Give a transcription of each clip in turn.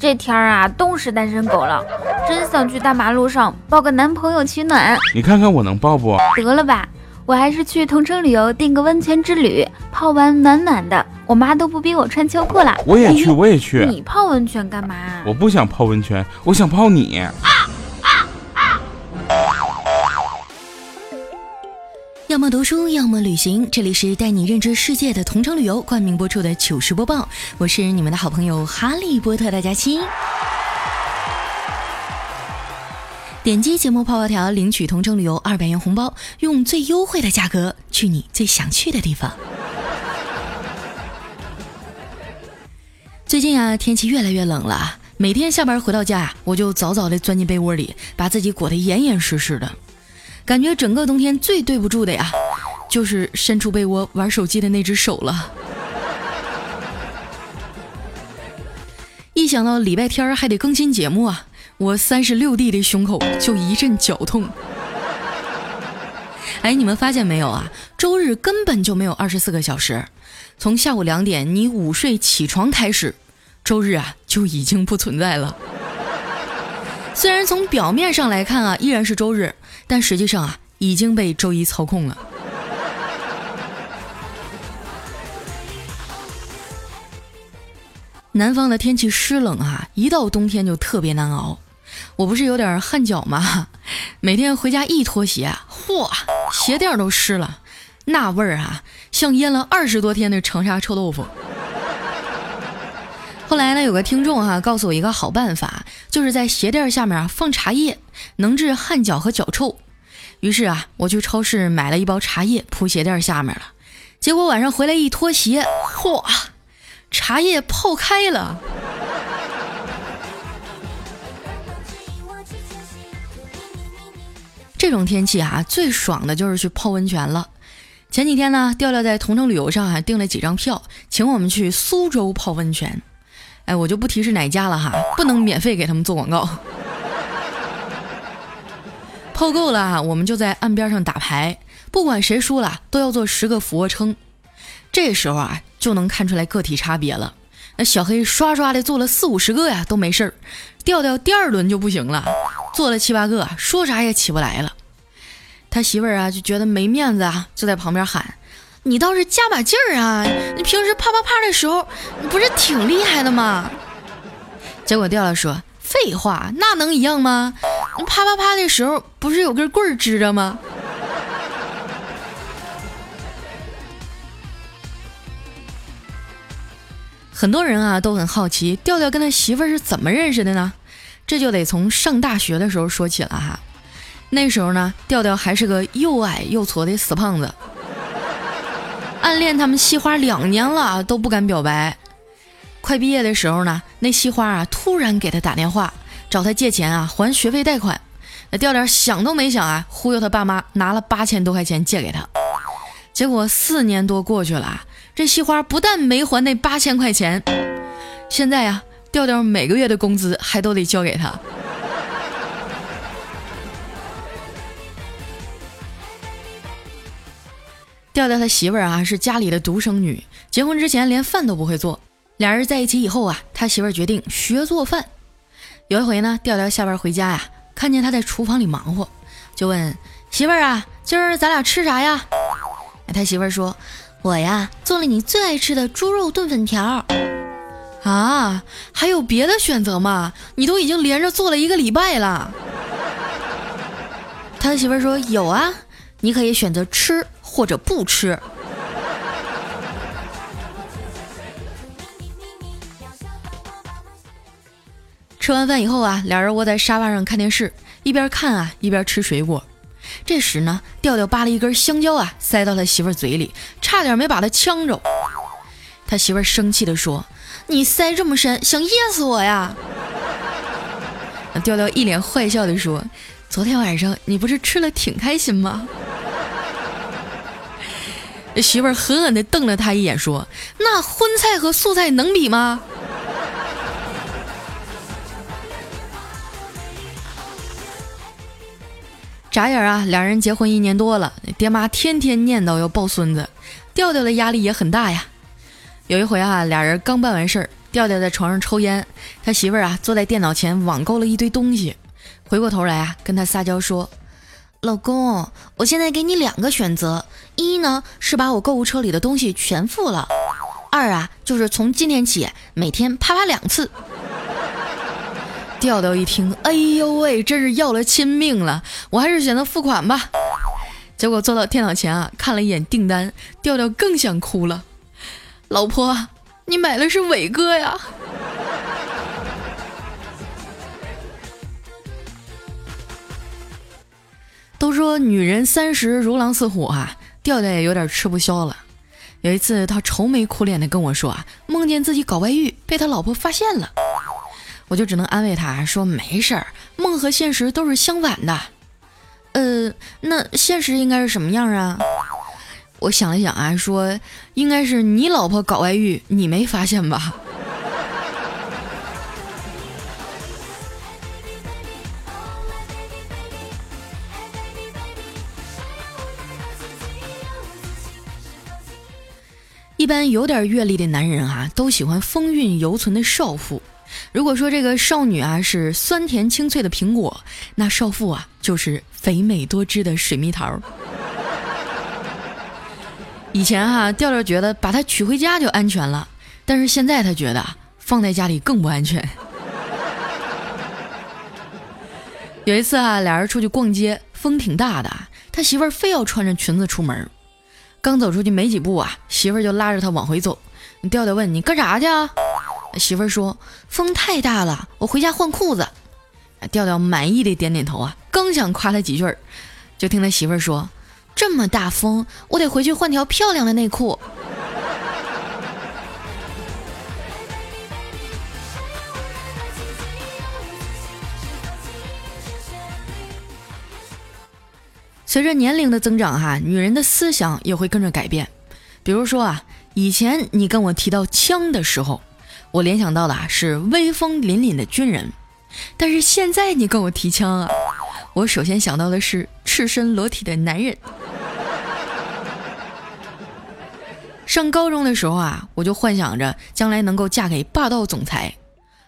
这天儿啊，冻死单身狗了，真想去大马路上抱个男朋友取暖。你看看我能抱不？得了吧，我还是去同城旅游订个温泉之旅，泡完暖暖的，我妈都不逼我穿秋裤了。我也去，我也去。你泡温泉干嘛？我不想泡温泉，我想泡你。要么读书，要么旅行。这里是带你认知世界的同城旅游冠名播出的糗事播报。我是你们的好朋友哈利波特大家期。点击节目泡泡条领取同城旅游二百元红包，用最优惠的价格去你最想去的地方。最近啊，天气越来越冷了，每天下班回到家，我就早早的钻进被窝里，把自己裹得严严实实的。感觉整个冬天最对不住的呀，就是伸出被窝玩手机的那只手了。一想到礼拜天还得更新节目啊，我三十六 D 的胸口就一阵绞痛。哎，你们发现没有啊？周日根本就没有二十四个小时，从下午两点你午睡起床开始，周日啊就已经不存在了。虽然从表面上来看啊，依然是周日。但实际上啊，已经被周一操控了。南方的天气湿冷啊，一到冬天就特别难熬。我不是有点汗脚吗？每天回家一脱鞋，嚯，鞋垫都湿了，那味儿啊，像腌了二十多天的长沙臭豆腐。后来呢，有个听众哈告诉我一个好办法，就是在鞋垫下面啊放茶叶，能治汗脚和脚臭。于是啊，我去超市买了一包茶叶铺鞋垫下面了。结果晚上回来一脱鞋，嚯，茶叶泡开了。这种天气啊，最爽的就是去泡温泉了。前几天呢，调调在同城旅游上还订了几张票，请我们去苏州泡温泉。哎，我就不提是哪家了哈，不能免费给他们做广告。泡够了，我们就在岸边上打牌，不管谁输了都要做十个俯卧撑。这时候啊，就能看出来个体差别了。那小黑刷刷的做了四五十个呀，都没事儿。调调第二轮就不行了，做了七八个，说啥也起不来了。他媳妇儿啊就觉得没面子啊，就在旁边喊。你倒是加把劲儿啊！你平时啪啪啪的时候，你不是挺厉害的吗？结果调调说：“废话，那能一样吗？你啪啪啪的时候，不是有根棍儿支着吗？”很多人啊都很好奇，调调跟他媳妇儿是怎么认识的呢？这就得从上大学的时候说起了哈。那时候呢，调调还是个又矮又矬的死胖子。暗恋他们西花两年了都不敢表白，快毕业的时候呢，那西花啊突然给他打电话找他借钱啊还学费贷款，那调调想都没想啊忽悠他爸妈拿了八千多块钱借给他，结果四年多过去了，这西花不但没还那八千块钱，现在呀调调每个月的工资还都得交给他。调调他媳妇儿啊是家里的独生女，结婚之前连饭都不会做。俩人在一起以后啊，他媳妇儿决定学做饭。有一回呢，调调下班回家呀，看见他在厨房里忙活，就问媳妇儿啊：“今儿咱俩吃啥呀？”他媳妇儿说：“我呀做了你最爱吃的猪肉炖粉条。”啊，还有别的选择吗？你都已经连着做了一个礼拜了。他的媳妇儿说：“有啊，你可以选择吃。”或者不吃。吃完饭以后啊，俩人窝在沙发上看电视，一边看啊一边吃水果。这时呢，调调扒了一根香蕉啊，塞到他媳妇嘴里，差点没把他呛着。他媳妇生气的说：“你塞这么深，想噎死我呀？”调调一脸坏笑的说：“昨天晚上你不是吃了挺开心吗？”媳妇儿狠狠地瞪了他一眼，说：“那荤菜和素菜能比吗？”眨眼啊，两人结婚一年多了，爹妈天天念叨要抱孙子，调调的压力也很大呀。有一回啊，俩人刚办完事儿，调调在床上抽烟，他媳妇儿啊坐在电脑前网购了一堆东西，回过头来啊跟他撒娇说：“老公，我现在给你两个选择，一呢是把我购物车里的东西全付了，二啊就是从今天起每天啪啪两次。”调调一听，哎呦喂，真是要了亲命了！我还是选择付款吧。结果坐到电脑前啊，看了一眼订单，调调更想哭了。老婆，你买的是伟哥呀？都说女人三十如狼似虎啊，调调也有点吃不消了。有一次，他愁眉苦脸的跟我说啊，梦见自己搞外遇，被他老婆发现了。我就只能安慰他说：“没事儿，梦和现实都是相反的。”呃，那现实应该是什么样啊？我想了想啊，说应该是你老婆搞外遇，你没发现吧？一般有点阅历的男人啊，都喜欢风韵犹存的少妇。如果说这个少女啊是酸甜清脆的苹果，那少妇啊就是肥美多汁的水蜜桃。以前哈调调觉得把她娶回家就安全了，但是现在他觉得放在家里更不安全。有一次啊，俩人出去逛街，风挺大的，他媳妇儿非要穿着裙子出门，刚走出去没几步啊，媳妇儿就拉着他往回走。调调问你干啥去啊？媳妇儿说：“风太大了，我回家换裤子。”调调满意的点点头啊，刚想夸他几句，就听他媳妇儿说：“这么大风，我得回去换条漂亮的内裤。”随着年龄的增长，哈，女人的思想也会跟着改变。比如说啊，以前你跟我提到枪的时候。我联想到的是威风凛凛的军人，但是现在你跟我提枪啊，我首先想到的是赤身裸体的男人。上高中的时候啊，我就幻想着将来能够嫁给霸道总裁；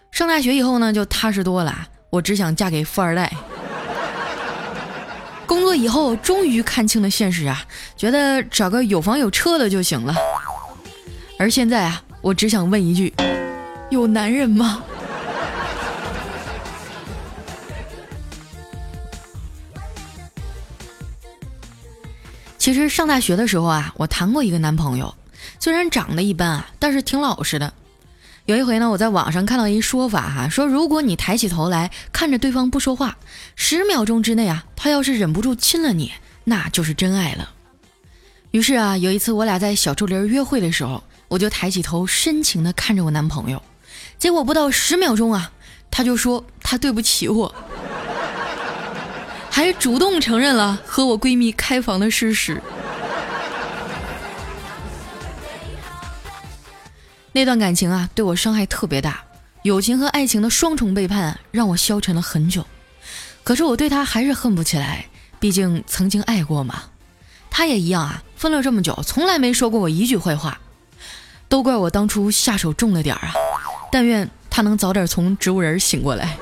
上大学以后呢，就踏实多了，我只想嫁给富二代。工作以后，终于看清了现实啊，觉得找个有房有车的就行了。而现在啊，我只想问一句。有男人吗？其实上大学的时候啊，我谈过一个男朋友，虽然长得一般啊，但是挺老实的。有一回呢，我在网上看到一说法哈，说如果你抬起头来看着对方不说话，十秒钟之内啊，他要是忍不住亲了你，那就是真爱了。于是啊，有一次我俩在小树林约会的时候，我就抬起头深情的看着我男朋友。结果不到十秒钟啊，他就说他对不起我，还主动承认了和我闺蜜开房的事实。那段感情啊，对我伤害特别大，友情和爱情的双重背叛让我消沉了很久。可是我对他还是恨不起来，毕竟曾经爱过嘛。他也一样啊，分了这么久，从来没说过我一句坏话，都怪我当初下手重了点儿啊。但愿他能早点从植物人醒过来。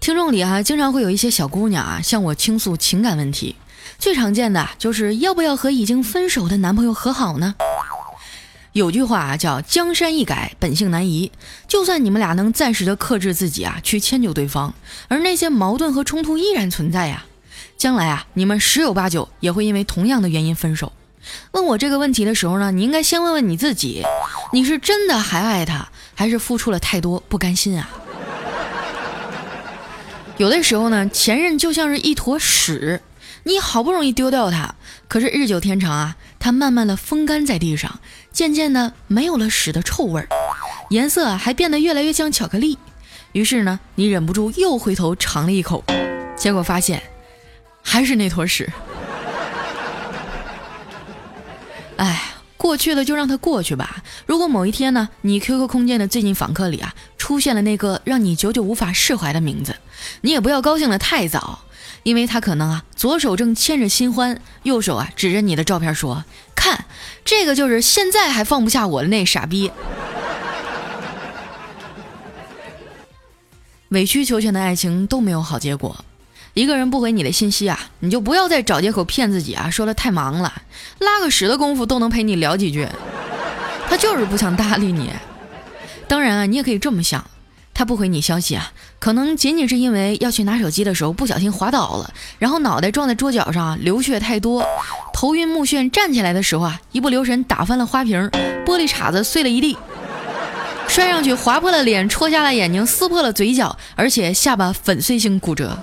听众里哈，经常会有一些小姑娘啊向我倾诉情感问题，最常见的就是要不要和已经分手的男朋友和好呢？有句话叫“江山易改，本性难移”，就算你们俩能暂时的克制自己啊，去迁就对方，而那些矛盾和冲突依然存在呀。将来啊，你们十有八九也会因为同样的原因分手。问我这个问题的时候呢，你应该先问问你自己：你是真的还爱他，还是付出了太多不甘心啊？有的时候呢，前任就像是一坨屎，你好不容易丢掉它，可是日久天长啊，它慢慢的风干在地上，渐渐的没有了屎的臭味儿，颜色还变得越来越像巧克力。于是呢，你忍不住又回头尝了一口，结果发现。还是那坨屎。哎，过去的就让它过去吧。如果某一天呢，你 QQ 空间的最近访客里啊，出现了那个让你久久无法释怀的名字，你也不要高兴的太早，因为他可能啊，左手正牵着新欢，右手啊指着你的照片说：“看，这个就是现在还放不下我的那傻逼。”委曲求全的爱情都没有好结果。一个人不回你的信息啊，你就不要再找借口骗自己啊，说了太忙了，拉个屎的功夫都能陪你聊几句。他就是不想搭理你。当然啊，你也可以这么想。他不回你消息啊，可能仅仅是因为要去拿手机的时候不小心滑倒了，然后脑袋撞在桌角上，流血太多，头晕目眩，站起来的时候啊，一不留神打翻了花瓶，玻璃碴子碎了一地，摔上去划破了脸，戳瞎了眼睛，撕破了嘴角，而且下巴粉碎性骨折。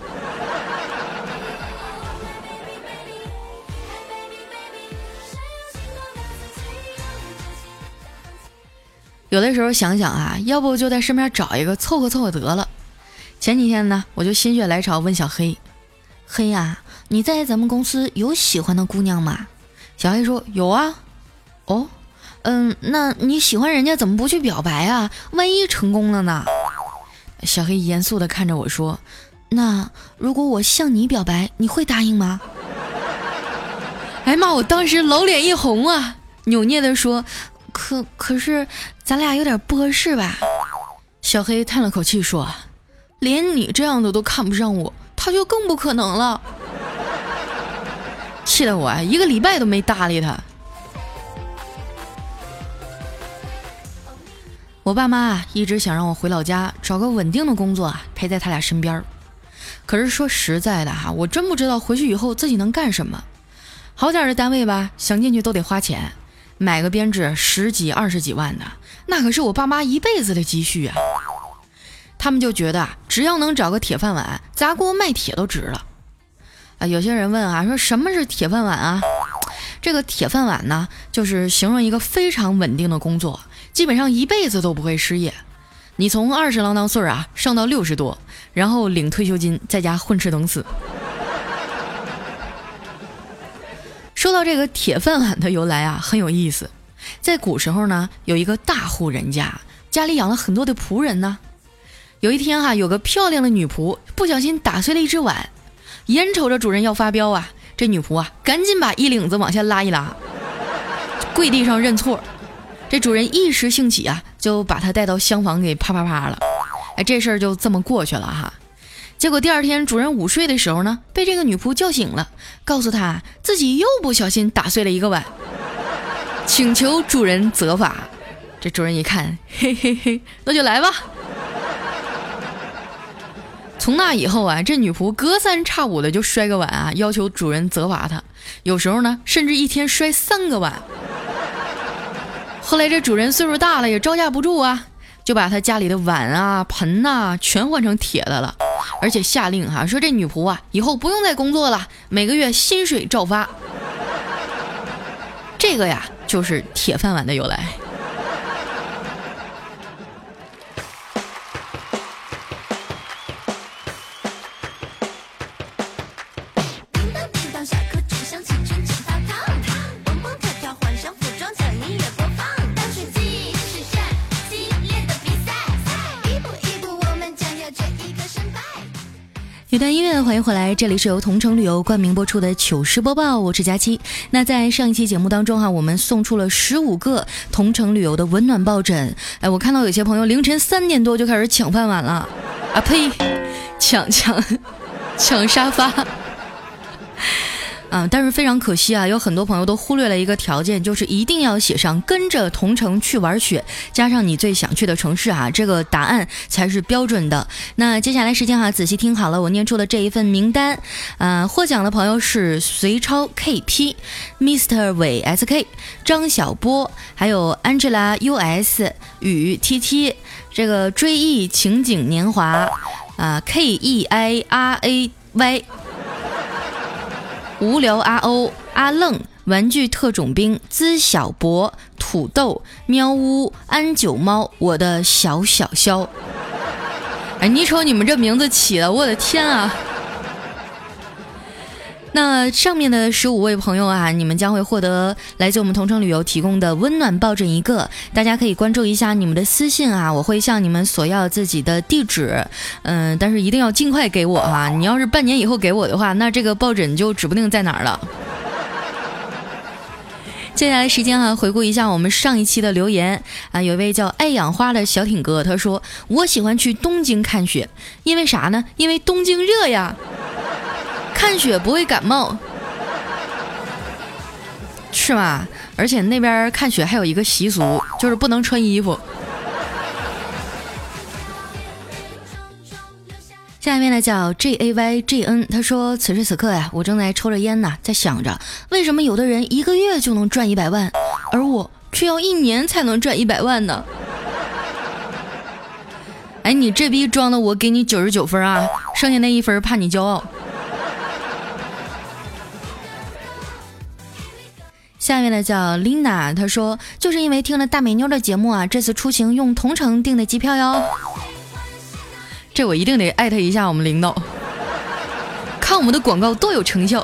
有的时候想想啊，要不就在身边找一个凑合凑合得了。前几天呢，我就心血来潮问小黑：“黑呀，你在咱们公司有喜欢的姑娘吗？”小黑说：“有啊。”哦，嗯，那你喜欢人家怎么不去表白啊？万一成功了呢？小黑严肃地看着我说：“那如果我向你表白，你会答应吗？”哎妈！我当时老脸一红啊，扭捏地说。可可是，咱俩有点不合适吧？小黑叹了口气说：“连你这样的都看不上我，他就更不可能了。”气得我，一个礼拜都没搭理他。我爸妈，一直想让我回老家找个稳定的工作啊，陪在他俩身边。可是说实在的哈，我真不知道回去以后自己能干什么。好点的单位吧，想进去都得花钱。买个编制十几二十几万的，那可是我爸妈一辈子的积蓄啊！他们就觉得啊，只要能找个铁饭碗，砸锅卖铁都值了。啊，有些人问啊，说什么是铁饭碗啊？这个铁饭碗呢，就是形容一个非常稳定的工作，基本上一辈子都不会失业。你从二十郎当岁啊，上到六十多，然后领退休金，在家混吃等死。说到这个铁饭碗的由来啊，很有意思。在古时候呢，有一个大户人家，家里养了很多的仆人呢。有一天哈，有个漂亮的女仆不小心打碎了一只碗，眼瞅着主人要发飙啊，这女仆啊，赶紧把衣领子往下拉一拉，跪地上认错。这主人一时兴起啊，就把她带到厢房给啪啪啪了。哎，这事儿就这么过去了哈。结果第二天，主人午睡的时候呢，被这个女仆叫醒了，告诉他自己又不小心打碎了一个碗，请求主人责罚。这主人一看，嘿嘿嘿，那就来吧。从那以后啊，这女仆隔三差五的就摔个碗啊，要求主人责罚她。有时候呢，甚至一天摔三个碗。后来这主人岁数大了，也招架不住啊，就把他家里的碗啊、盆呐全换成铁的了。而且下令哈，说这女仆啊，以后不用再工作了，每个月薪水照发。这个呀，就是铁饭碗的由来。音乐，欢迎回来，这里是由同城旅游冠名播出的糗事播报，我是佳期。那在上一期节目当中哈，我们送出了十五个同城旅游的温暖抱枕。哎，我看到有些朋友凌晨三点多就开始抢饭碗了，啊呸，抢抢抢沙发。啊，但是非常可惜啊，有很多朋友都忽略了一个条件，就是一定要写上跟着同城去玩雪，加上你最想去的城市啊，这个答案才是标准的。那接下来时间哈，仔细听好了，我念出的这一份名单，啊，获奖的朋友是隋超 KP、Mr 伟 SK、张小波，还有 Angela US、雨 TT，这个追忆情景年华，啊，KEIRAY。无聊阿欧阿愣玩具特种兵资小博土豆喵呜安九猫我的小小肖，哎，你瞅你们这名字起的，我的天啊！那上面的十五位朋友啊，你们将会获得来自我们同城旅游提供的温暖抱枕一个。大家可以关注一下你们的私信啊，我会向你们索要自己的地址。嗯，但是一定要尽快给我啊！你要是半年以后给我的话，那这个抱枕就指不定在哪儿了。接下来时间啊，回顾一下我们上一期的留言啊，有一位叫爱养花的小挺哥，他说：“我喜欢去东京看雪，因为啥呢？因为东京热呀。”看雪不会感冒，是吗？而且那边看雪还有一个习俗，就是不能穿衣服。下一面呢叫 J A Y J N，他说：“此时此刻呀，我正在抽着烟呢，在想着为什么有的人一个月就能赚一百万，而我却要一年才能赚一百万呢？”哎，你这逼装的，我给你九十九分啊，剩下那一分怕你骄傲。下面的叫 Lina，她说就是因为听了大美妞的节目啊，这次出行用同城订的机票哟。这我一定得艾特一下我们领导，看我们的广告多有成效。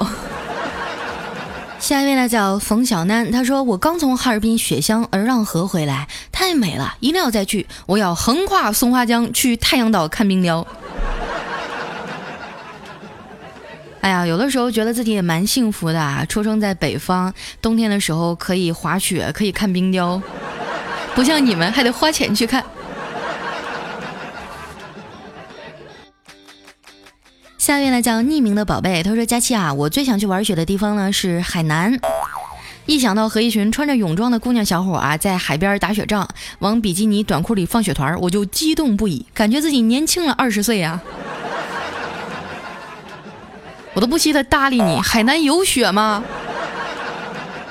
下一位呢叫冯小楠，他说我刚从哈尔滨雪乡儿让河回来，太美了，一定要再去。我要横跨松花江去太阳岛看冰雕。哎呀，有的时候觉得自己也蛮幸福的啊！出生在北方，冬天的时候可以滑雪，可以看冰雕，不像你们还得花钱去看。下面呢叫匿名的宝贝，他说：“佳期啊，我最想去玩雪的地方呢是海南。一想到和一群穿着泳装的姑娘小伙啊在海边打雪仗，往比基尼短裤里放雪团，我就激动不已，感觉自己年轻了二十岁呀。”我都不稀得搭理你，海南有雪吗？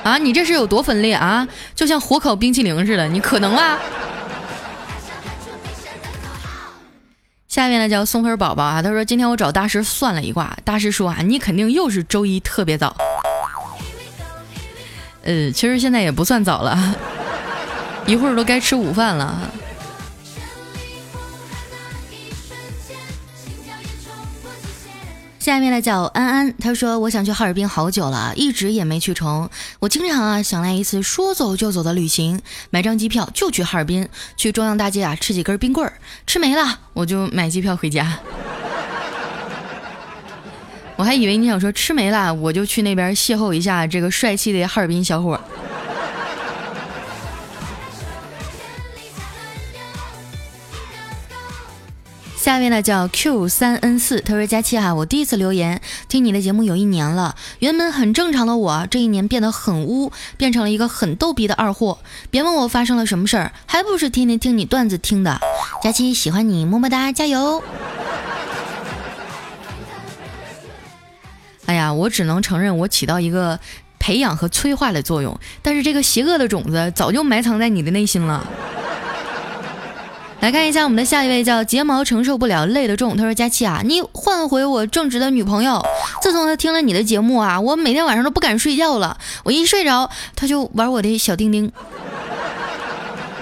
啊，你这是有多分裂啊？就像火烤冰淇淋似的，你可能吗？下面呢叫松粉宝宝啊，他说今天我找大师算了一卦，大师说啊，你肯定又是周一特别早。呃，其实现在也不算早了，一会儿都该吃午饭了。下面的叫安安，他说我想去哈尔滨好久了，一直也没去成。我经常啊想来一次说走就走的旅行，买张机票就去哈尔滨，去中央大街啊吃几根冰棍儿，吃没了我就买机票回家。我还以为你想说吃没了 我就去那边邂逅一下这个帅气的哈尔滨小伙。下面呢叫 Q 三 N 四，他说佳期哈，我第一次留言，听你的节目有一年了，原本很正常的我，这一年变得很污，变成了一个很逗逼的二货。别问我发生了什么事儿，还不是天天听你段子听的。佳期喜欢你，么么哒，加油！哎呀，我只能承认我起到一个培养和催化的作用，但是这个邪恶的种子早就埋藏在你的内心了。来看一下我们的下一位，叫睫毛承受不了累得重。他说：“佳期啊，你换回我正直的女朋友。自从他听了你的节目啊，我每天晚上都不敢睡觉了。我一睡着，他就玩我的小丁丁。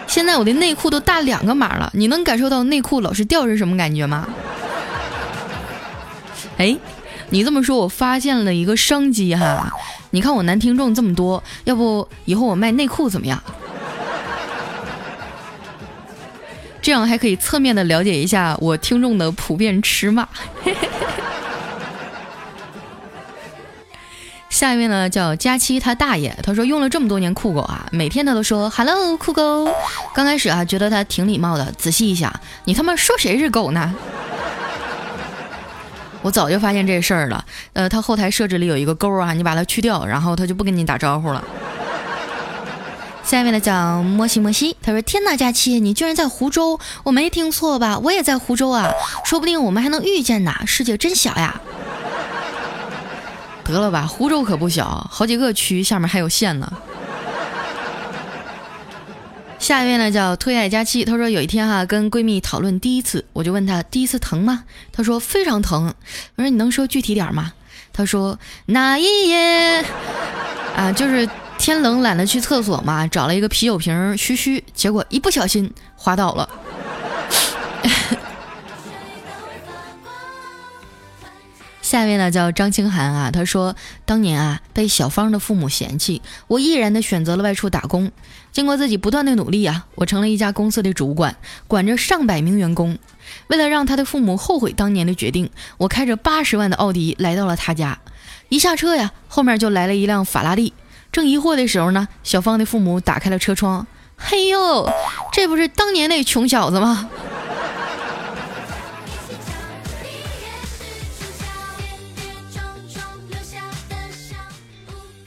现在我的内裤都大两个码了，你能感受到内裤老是掉是什么感觉吗？哎，你这么说，我发现了一个商机哈。你看我男听众这么多，要不以后我卖内裤怎么样？”这样还可以侧面的了解一下我听众的普遍尺码。下一位呢叫佳期他大爷，他说用了这么多年酷狗啊，每天他都说 “hello 酷狗”。刚开始啊觉得他挺礼貌的，仔细一想，你他妈说谁是狗呢？我早就发现这事儿了。呃，他后台设置里有一个勾啊，你把它去掉，然后他就不跟你打招呼了。下面的叫莫西莫西，他说：“天哪，佳期，你居然在湖州，我没听错吧？我也在湖州啊，说不定我们还能遇见呢。世界真小呀！得了吧，湖州可不小，好几个区，下面还有县呢。”下一位呢叫推爱佳期，他说：“有一天哈，跟闺蜜讨论第一次，我就问她第一次疼吗？她说非常疼。我说你能说具体点吗？她说那一夜啊，就是。”天冷懒得去厕所嘛，找了一个啤酒瓶嘘嘘，结果一不小心滑倒了。下面呢叫张清涵啊，他说当年啊被小芳的父母嫌弃，我毅然的选择了外出打工。经过自己不断的努力啊，我成了一家公司的主管，管着上百名员工。为了让他的父母后悔当年的决定，我开着八十万的奥迪来到了他家。一下车呀，后面就来了一辆法拉利。正疑惑的时候呢，小芳的父母打开了车窗。嘿呦，这不是当年那穷小子吗？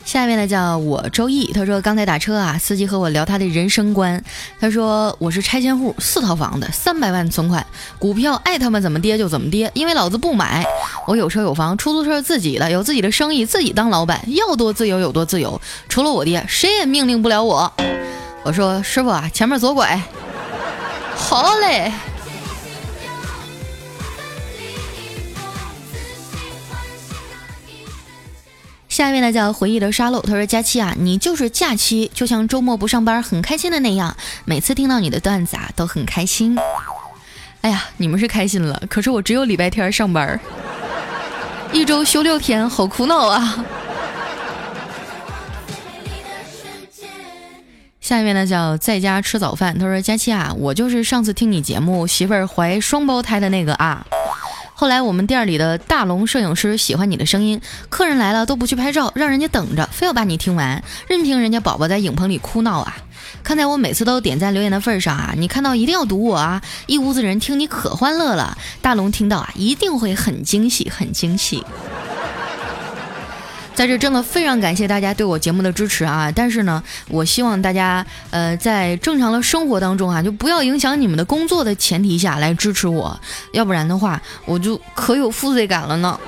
下面呢叫我周易，他说刚才打车啊，司机和我聊他的人生观。他说我是拆迁户，四套房的，三百万存款，股票爱他妈怎么跌就怎么跌，因为老子不买。我有车有房，出租车自己的，有自己的生意，自己当老板，要多自由有多自由。除了我爹，谁也命令不了我。我说师傅啊，前面左拐。好嘞。下一位呢叫回忆的沙漏，他说佳期啊，你就是假期，就像周末不上班很开心的那样，每次听到你的段子啊都很开心。哎呀，你们是开心了，可是我只有礼拜天上班，一周休六天，好苦恼啊。下一位呢叫在家吃早饭，他说佳期啊，我就是上次听你节目媳妇儿怀双胞胎的那个啊。后来我们店里的大龙摄影师喜欢你的声音，客人来了都不去拍照，让人家等着，非要把你听完，任凭人家宝宝在影棚里哭闹啊！看在我每次都点赞留言的份上啊，你看到一定要读我啊！一屋子人听你可欢乐了，大龙听到啊一定会很惊喜，很惊喜。在这真的非常感谢大家对我节目的支持啊！但是呢，我希望大家呃在正常的生活当中啊，就不要影响你们的工作的前提下来支持我，要不然的话我就可有负罪感了呢。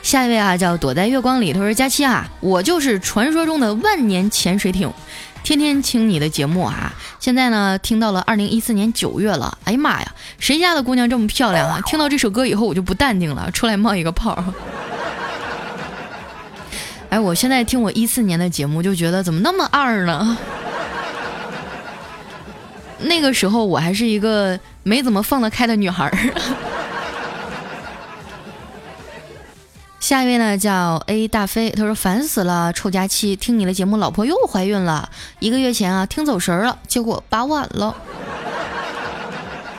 下一位啊，叫躲在月光里，他说佳期啊，我就是传说中的万年潜水艇。天天听你的节目啊，现在呢听到了二零一四年九月了。哎呀妈呀，谁家的姑娘这么漂亮啊？听到这首歌以后我就不淡定了，出来冒一个泡。哎，我现在听我一四年的节目就觉得怎么那么二呢？那个时候我还是一个没怎么放得开的女孩儿。下一位呢叫 A 大飞，他说烦死了，臭佳期，听你的节目，老婆又怀孕了。一个月前啊，听走神了，结果拔晚了。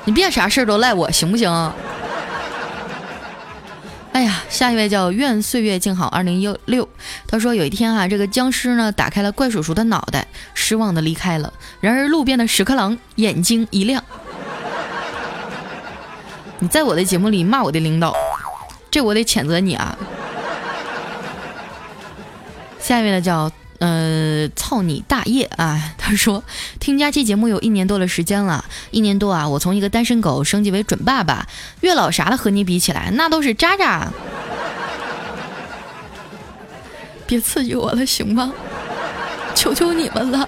你别啥事儿都赖我，行不行？哎呀，下一位叫愿岁月静好二零一六，他说有一天啊，这个僵尸呢打开了怪叔叔的脑袋，失望的离开了。然而路边的屎壳郎眼睛一亮，你在我的节目里骂我的领导，这我得谴责你啊。下面呢叫呃操你大爷啊！他说听佳期节目有一年多的时间了，一年多啊，我从一个单身狗升级为准爸爸，月老啥的和你比起来，那都是渣渣。别刺激我了，行吗？求求你们了。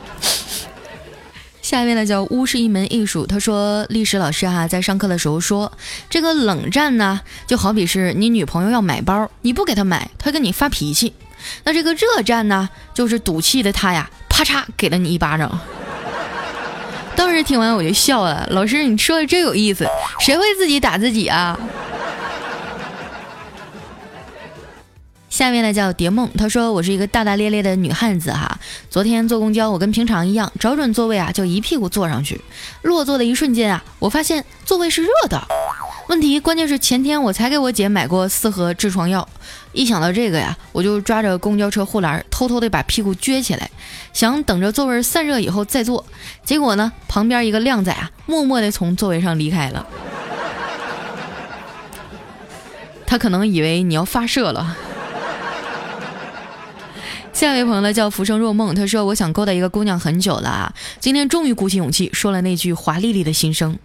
下面呢叫巫是一门艺术，他说历史老师哈在上课的时候说，这个冷战呢就好比是你女朋友要买包，你不给她买，她跟你发脾气。那这个热战呢，就是赌气的他呀，啪嚓给了你一巴掌。当时听完我就笑了，老师你说的真有意思，谁会自己打自己啊？下面呢叫蝶梦，她说我是一个大大咧咧的女汉子哈。昨天坐公交，我跟平常一样找准座位啊，就一屁股坐上去。落座的一瞬间啊，我发现座位是热的。问题关键是前天我才给我姐买过四盒痔疮药，一想到这个呀，我就抓着公交车护栏，偷偷的把屁股撅起来，想等着座位散热以后再坐。结果呢，旁边一个靓仔啊，默默的从座位上离开了。他可能以为你要发射了。下一位朋友呢叫浮生若梦，他说我想勾搭一个姑娘很久了啊，今天终于鼓起勇气说了那句华丽丽的心声：“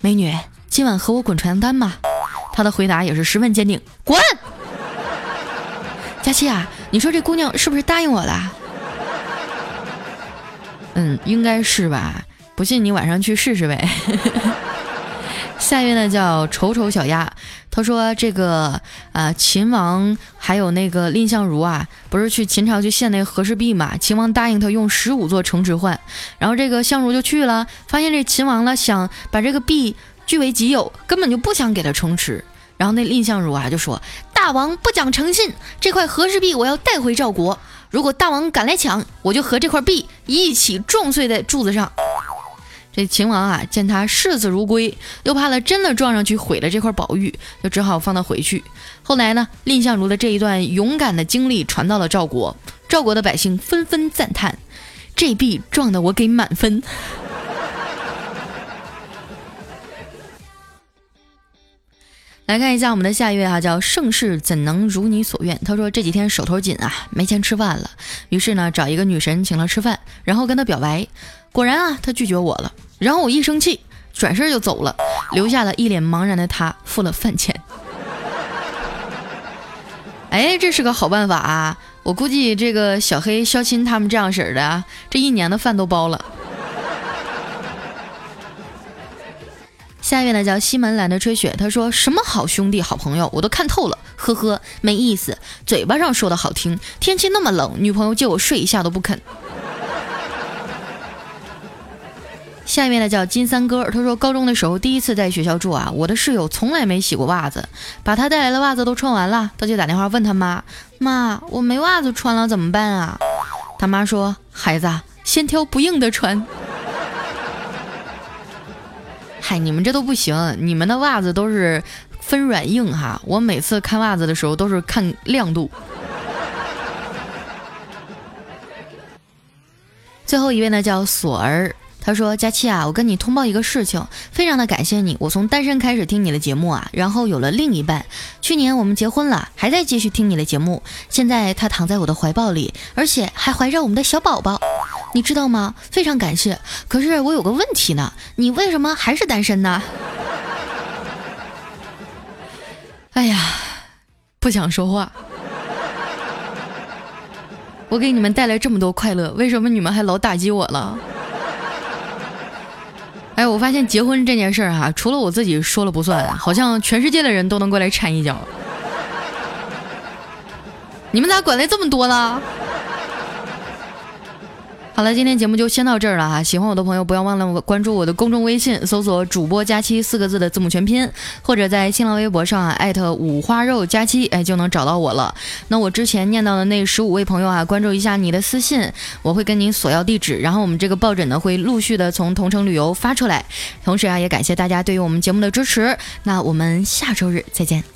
美女。”今晚和我滚床单吧？他的回答也是十分坚定，滚！佳期啊，你说这姑娘是不是答应我了？嗯，应该是吧。不信你晚上去试试呗。下一位呢叫丑丑小鸭，他说这个啊秦王还有那个蔺相如啊，不是去秦朝去献那和氏璧嘛？秦王答应他用十五座城池换，然后这个相如就去了，发现这秦王呢想把这个璧。据为己有，根本就不想给他城池。然后那蔺相如啊就说：“大王不讲诚信，这块和氏璧我要带回赵国。如果大王敢来抢，我就和这块璧一起撞碎在柱子上。”这秦王啊见他视死如归，又怕他真的撞上去毁了这块宝玉，就只好放他回去。后来呢，蔺相如的这一段勇敢的经历传到了赵国，赵国的百姓纷纷赞叹：“这璧撞的我给满分。”来看一下我们的下一位哈，叫盛世怎能如你所愿？他说这几天手头紧啊，没钱吃饭了，于是呢找一个女神请了吃饭，然后跟他表白，果然啊他拒绝我了，然后我一生气，转身就走了，留下了一脸茫然的他付了饭钱。哎，这是个好办法啊！我估计这个小黑、肖钦他们这样式儿的，这一年的饭都包了。下一位呢叫西门懒得吹雪，他说什么好兄弟好朋友我都看透了，呵呵，没意思，嘴巴上说的好听，天气那么冷，女朋友借我睡一下都不肯。下面的叫金三哥，他说高中的时候第一次在学校住啊，我的室友从来没洗过袜子，把他带来的袜子都穿完了，他就打电话问他妈，妈，我没袜子穿了怎么办啊？他妈说，孩子先挑不硬的穿。嗨，你们这都不行，你们的袜子都是分软硬哈。我每次看袜子的时候都是看亮度。最后一位呢叫索儿，他说：“佳期啊，我跟你通报一个事情，非常的感谢你。我从单身开始听你的节目啊，然后有了另一半。去年我们结婚了，还在继续听你的节目。现在他躺在我的怀抱里，而且还怀着我们的小宝宝。”你知道吗？非常感谢。可是我有个问题呢，你为什么还是单身呢？哎呀，不想说话。我给你们带来这么多快乐，为什么你们还老打击我了？哎，我发现结婚这件事儿哈，除了我自己说了不算，好像全世界的人都能过来掺一脚。你们咋管的这么多呢？好了，今天节目就先到这儿了哈。喜欢我的朋友，不要忘了关注我的公众微信，搜索“主播佳期”四个字的字母全拼，或者在新浪微博上啊艾特五花肉佳期，哎，就能找到我了。那我之前念到的那十五位朋友啊，关注一下你的私信，我会跟您索要地址，然后我们这个抱枕呢会陆续的从同城旅游发出来。同时啊，也感谢大家对于我们节目的支持。那我们下周日再见。